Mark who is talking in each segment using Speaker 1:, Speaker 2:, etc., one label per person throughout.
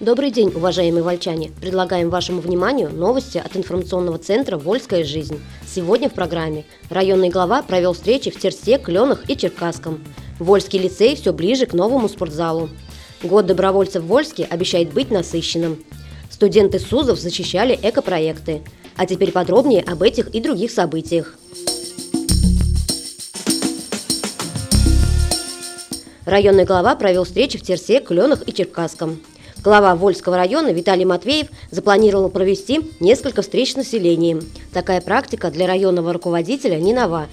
Speaker 1: Добрый день, уважаемые вольчане! Предлагаем вашему вниманию новости от информационного центра «Вольская жизнь». Сегодня в программе районный глава провел встречи в Терсе, Кленах и Черкасском. Вольский лицей все ближе к новому спортзалу. Год добровольцев в Вольске обещает быть насыщенным. Студенты СУЗов защищали экопроекты. А теперь подробнее об этих и других событиях. Районный глава провел встречи в Терсе, Кленах и Черкасском. Глава Вольского района Виталий Матвеев запланировал провести несколько встреч с населением. Такая практика для районного руководителя не нова.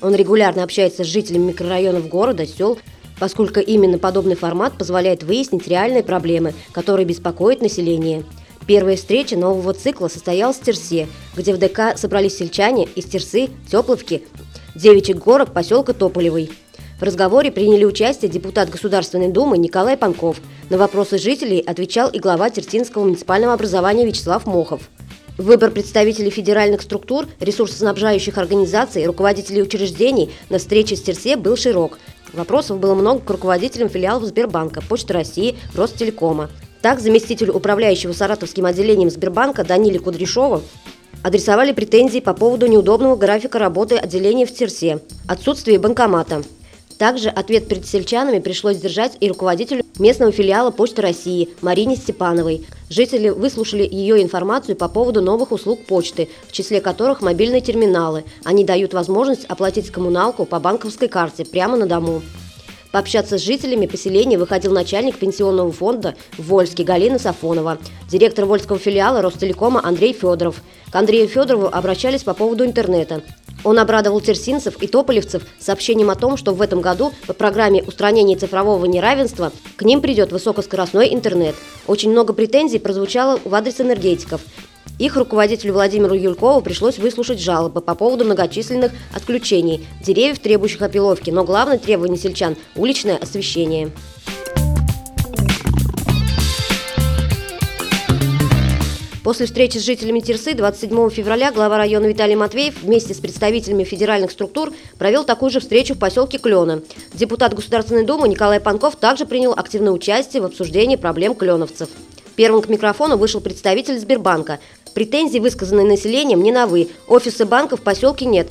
Speaker 1: Он регулярно общается с жителями микрорайонов города, сел, поскольку именно подобный формат позволяет выяснить реальные проблемы, которые беспокоят население. Первая встреча нового цикла состоялась в Терсе, где в ДК собрались сельчане из Терсы, Тепловки, Девичьих горок, поселка Тополевый. В разговоре приняли участие депутат Государственной Думы Николай Панков. На вопросы жителей отвечал и глава Тертинского муниципального образования Вячеслав Мохов. Выбор представителей федеральных структур, ресурсоснабжающих организаций, руководителей учреждений на встрече с Терсе был широк. Вопросов было много к руководителям филиалов Сбербанка, Почты России, Ростелекома. Так, заместителю управляющего Саратовским отделением Сбербанка Даниле Кудряшову адресовали претензии по поводу неудобного графика работы отделения в Терсе, отсутствие банкомата – также ответ перед сельчанами пришлось держать и руководителю местного филиала Почты России Марине Степановой. Жители выслушали ее информацию по поводу новых услуг почты, в числе которых мобильные терминалы. Они дают возможность оплатить коммуналку по банковской карте прямо на дому. Пообщаться с жителями поселения выходил начальник пенсионного фонда Вольский Галина Сафонова, директор Вольского филиала Ростелекома Андрей Федоров. К Андрею Федорову обращались по поводу интернета. Он обрадовал терсинцев и тополевцев сообщением о том, что в этом году по программе устранения цифрового неравенства к ним придет высокоскоростной интернет. Очень много претензий прозвучало в адрес энергетиков. Их руководителю Владимиру Юлькову пришлось выслушать жалобы по поводу многочисленных отключений, деревьев, требующих опиловки, но главное требование сельчан – уличное освещение. После встречи с жителями Тирсы 27 февраля глава района Виталий Матвеев вместе с представителями федеральных структур провел такую же встречу в поселке Клена. Депутат Государственной Думы Николай Панков также принял активное участие в обсуждении проблем кленовцев. Первым к микрофону вышел представитель Сбербанка. Претензии, высказанные населением, не новы. Офисы банка в поселке нет.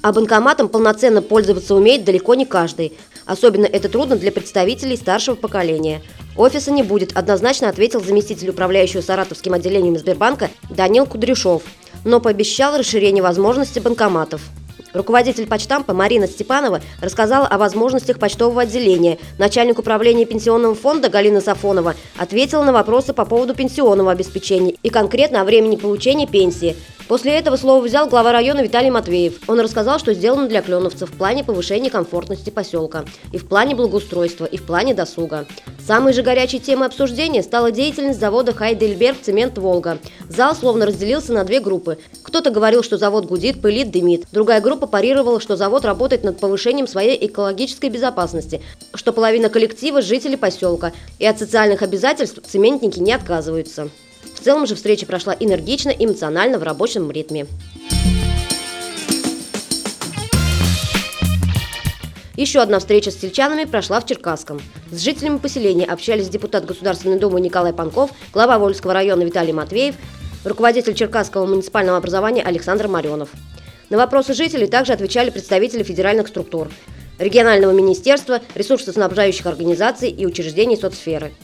Speaker 1: А банкоматом полноценно пользоваться умеет далеко не каждый. Особенно это трудно для представителей старшего поколения. Офиса не будет, однозначно ответил заместитель управляющего Саратовским отделением Сбербанка Данил Кудряшов, но пообещал расширение возможностей банкоматов. Руководитель почтампа Марина Степанова рассказала о возможностях почтового отделения. Начальник управления пенсионного фонда Галина Сафонова ответила на вопросы по поводу пенсионного обеспечения и конкретно о времени получения пенсии. После этого слово взял глава района Виталий Матвеев. Он рассказал, что сделано для кленовцев в плане повышения комфортности поселка, и в плане благоустройства, и в плане досуга. Самой же горячей темой обсуждения стала деятельность завода Хайдельберг «Цемент Волга». Зал словно разделился на две группы. Кто-то говорил, что завод гудит, пылит, дымит. Другая группа парировала, что завод работает над повышением своей экологической безопасности, что половина коллектива – жители поселка, и от социальных обязательств цементники не отказываются. В целом же встреча прошла энергично, эмоционально, в рабочем ритме. Еще одна встреча с сельчанами прошла в Черкасском. С жителями поселения общались депутат Государственной Думы Николай Панков, глава Вольского района Виталий Матвеев, руководитель Черкасского муниципального образования Александр Маренов. На вопросы жителей также отвечали представители федеральных структур, регионального министерства, ресурсоснабжающих организаций и учреждений соцсферы.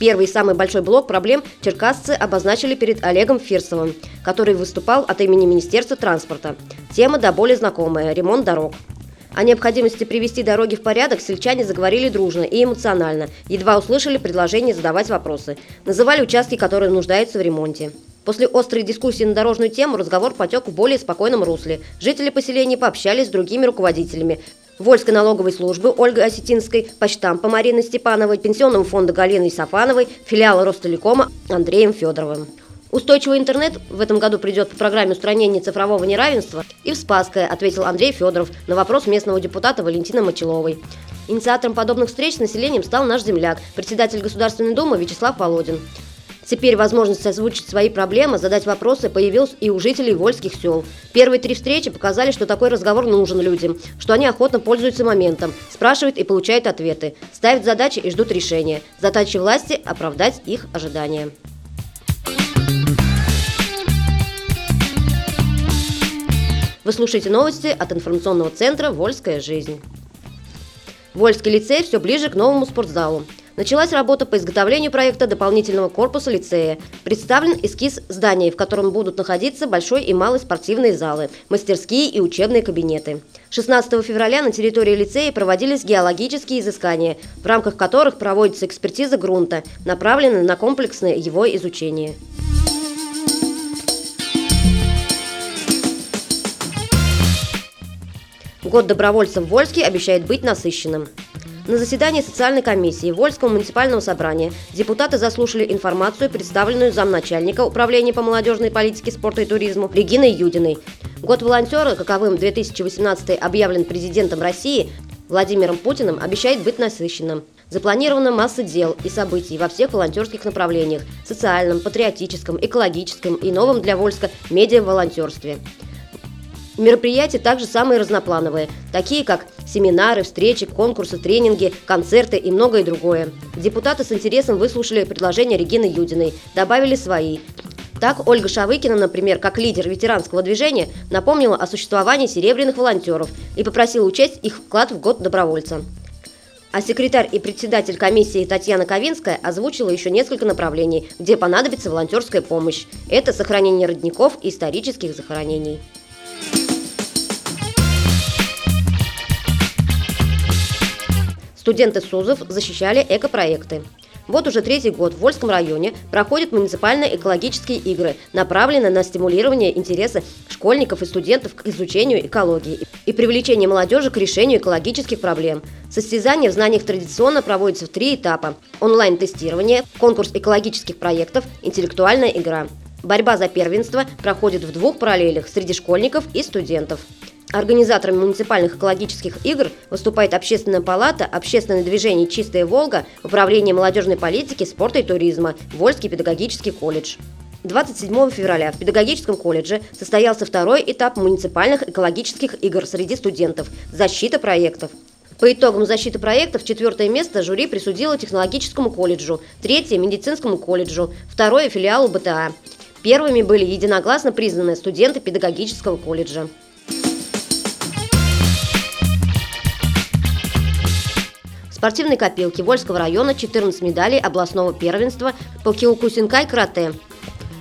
Speaker 1: Первый и самый большой блок проблем черкасцы обозначили перед Олегом Фирсовым, который выступал от имени Министерства транспорта. Тема до более знакомая – ремонт дорог. О необходимости привести дороги в порядок сельчане заговорили дружно и эмоционально, едва услышали предложение задавать вопросы. Называли участки, которые нуждаются в ремонте. После острой дискуссии на дорожную тему разговор потек в более спокойном русле. Жители поселения пообщались с другими руководителями, Вольской налоговой службы Ольгой Осетинской, почтампа Марины Степановой, Пенсионного фонда Галины Сафановой, филиала Ростелекома Андреем Федоровым. Устойчивый интернет в этом году придет по программе устранения цифрового неравенства и в Спасское, ответил Андрей Федоров на вопрос местного депутата Валентины Мочеловой. Инициатором подобных встреч с населением стал наш земляк, председатель Государственной Думы Вячеслав Володин. Теперь возможность озвучить свои проблемы, задать вопросы появилась и у жителей вольских сел. Первые три встречи показали, что такой разговор нужен людям, что они охотно пользуются моментом, спрашивают и получают ответы, ставят задачи и ждут решения. Задача власти – оправдать их ожидания. Вы слушаете новости от информационного центра «Вольская жизнь». Вольский лицей все ближе к новому спортзалу. Началась работа по изготовлению проекта дополнительного корпуса лицея. Представлен эскиз здания, в котором будут находиться большой и малый спортивные залы, мастерские и учебные кабинеты. 16 февраля на территории лицея проводились геологические изыскания, в рамках которых проводится экспертиза грунта, направленная на комплексное его изучение. Год добровольцев в Вольске обещает быть насыщенным. На заседании социальной комиссии Вольского муниципального собрания депутаты заслушали информацию, представленную замначальника Управления по молодежной политике, спорту и туризму Региной Юдиной. Год волонтера, каковым 2018 объявлен президентом России, Владимиром Путиным, обещает быть насыщенным. Запланирована масса дел и событий во всех волонтерских направлениях – социальном, патриотическом, экологическом и новом для Вольска медиа-волонтерстве. Мероприятия также самые разноплановые, такие как семинары, встречи, конкурсы, тренинги, концерты и многое другое. Депутаты с интересом выслушали предложения Регины Юдиной, добавили свои. Так, Ольга Шавыкина, например, как лидер ветеранского движения, напомнила о существовании серебряных волонтеров и попросила учесть их вклад в год добровольца. А секретарь и председатель комиссии Татьяна Ковинская озвучила еще несколько направлений, где понадобится волонтерская помощь. Это сохранение родников и исторических захоронений. Студенты СУЗов защищали экопроекты. Вот уже третий год в Вольском районе проходят муниципальные экологические игры, направленные на стимулирование интереса школьников и студентов к изучению экологии и привлечение молодежи к решению экологических проблем. Состязания в знаниях традиционно проводятся в три этапа – онлайн-тестирование, конкурс экологических проектов, интеллектуальная игра. Борьба за первенство проходит в двух параллелях среди школьников и студентов. Организаторами муниципальных экологических игр выступает Общественная палата, Общественное движение «Чистая Волга», Управление молодежной политики, спорта и туризма, Вольский педагогический колледж. 27 февраля в педагогическом колледже состоялся второй этап муниципальных экологических игр среди студентов «Защита проектов». По итогам защиты проектов четвертое место жюри присудило технологическому колледжу, третье – медицинскому колледжу, второе – филиалу БТА. Первыми были единогласно признаны студенты педагогического колледжа. Спортивной копилке Вольского района 14 медалей областного первенства по киокусинкай карате.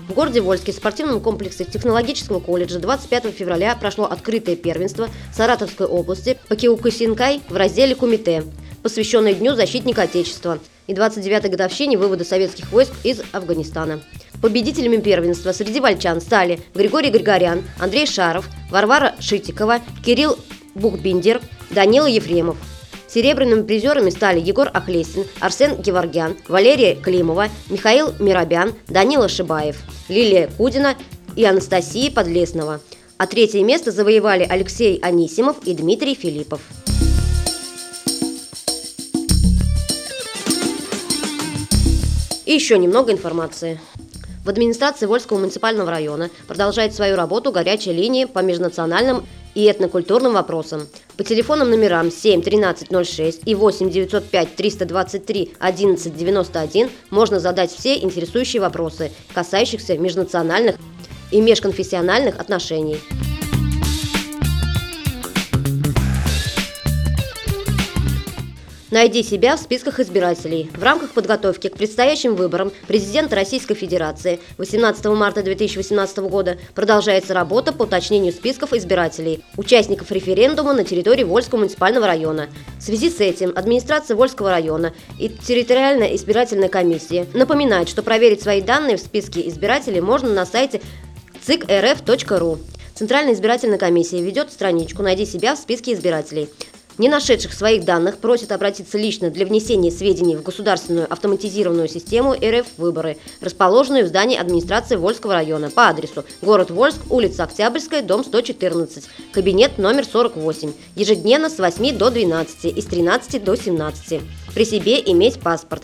Speaker 1: В городе Вольске в спортивном комплексе технологического колледжа 25 февраля прошло открытое первенство Саратовской области по киокусинкай в разделе «Кумите», посвященное Дню защитника Отечества и 29-й годовщине вывода советских войск из Афганистана. Победителями первенства среди вольчан стали Григорий Григорян, Андрей Шаров, Варвара Шитикова, Кирилл Бухбиндер, Данила Ефремов. Серебряными призерами стали Егор Охлесин, Арсен Геворгян, Валерия Климова, Михаил Миробян, Данила Шибаев, Лилия Кудина и Анастасия Подлеснова. А третье место завоевали Алексей Анисимов и Дмитрий Филиппов. И еще немного информации. В администрации Вольского муниципального района продолжает свою работу горячая линия по межнациональным и этнокультурным вопросам. По телефонным номерам 7 1306 и 8 905 323 11 91 можно задать все интересующие вопросы, касающихся межнациональных и межконфессиональных отношений. Найди себя в списках избирателей. В рамках подготовки к предстоящим выборам президента Российской Федерации 18 марта 2018 года продолжается работа по уточнению списков избирателей, участников референдума на территории Вольского муниципального района. В связи с этим администрация Вольского района и территориальная избирательная комиссия напоминает, что проверить свои данные в списке избирателей можно на сайте циkrf.ру. Центральная избирательная комиссия ведет страничку «Найди себя в списке избирателей». Не нашедших своих данных просят обратиться лично для внесения сведений в государственную автоматизированную систему РФ «Выборы», расположенную в здании администрации Вольского района по адресу город Вольск, улица Октябрьская, дом 114, кабинет номер 48, ежедневно с 8 до 12 и с 13 до 17. При себе иметь паспорт.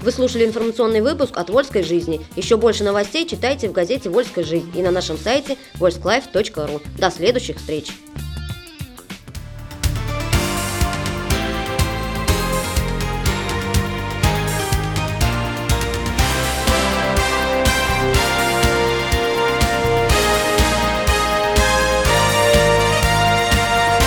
Speaker 1: Вы слушали информационный выпуск от «Вольской жизни». Еще больше новостей читайте в газете «Вольская жизнь» и на нашем сайте volsklife.ru. До следующих встреч!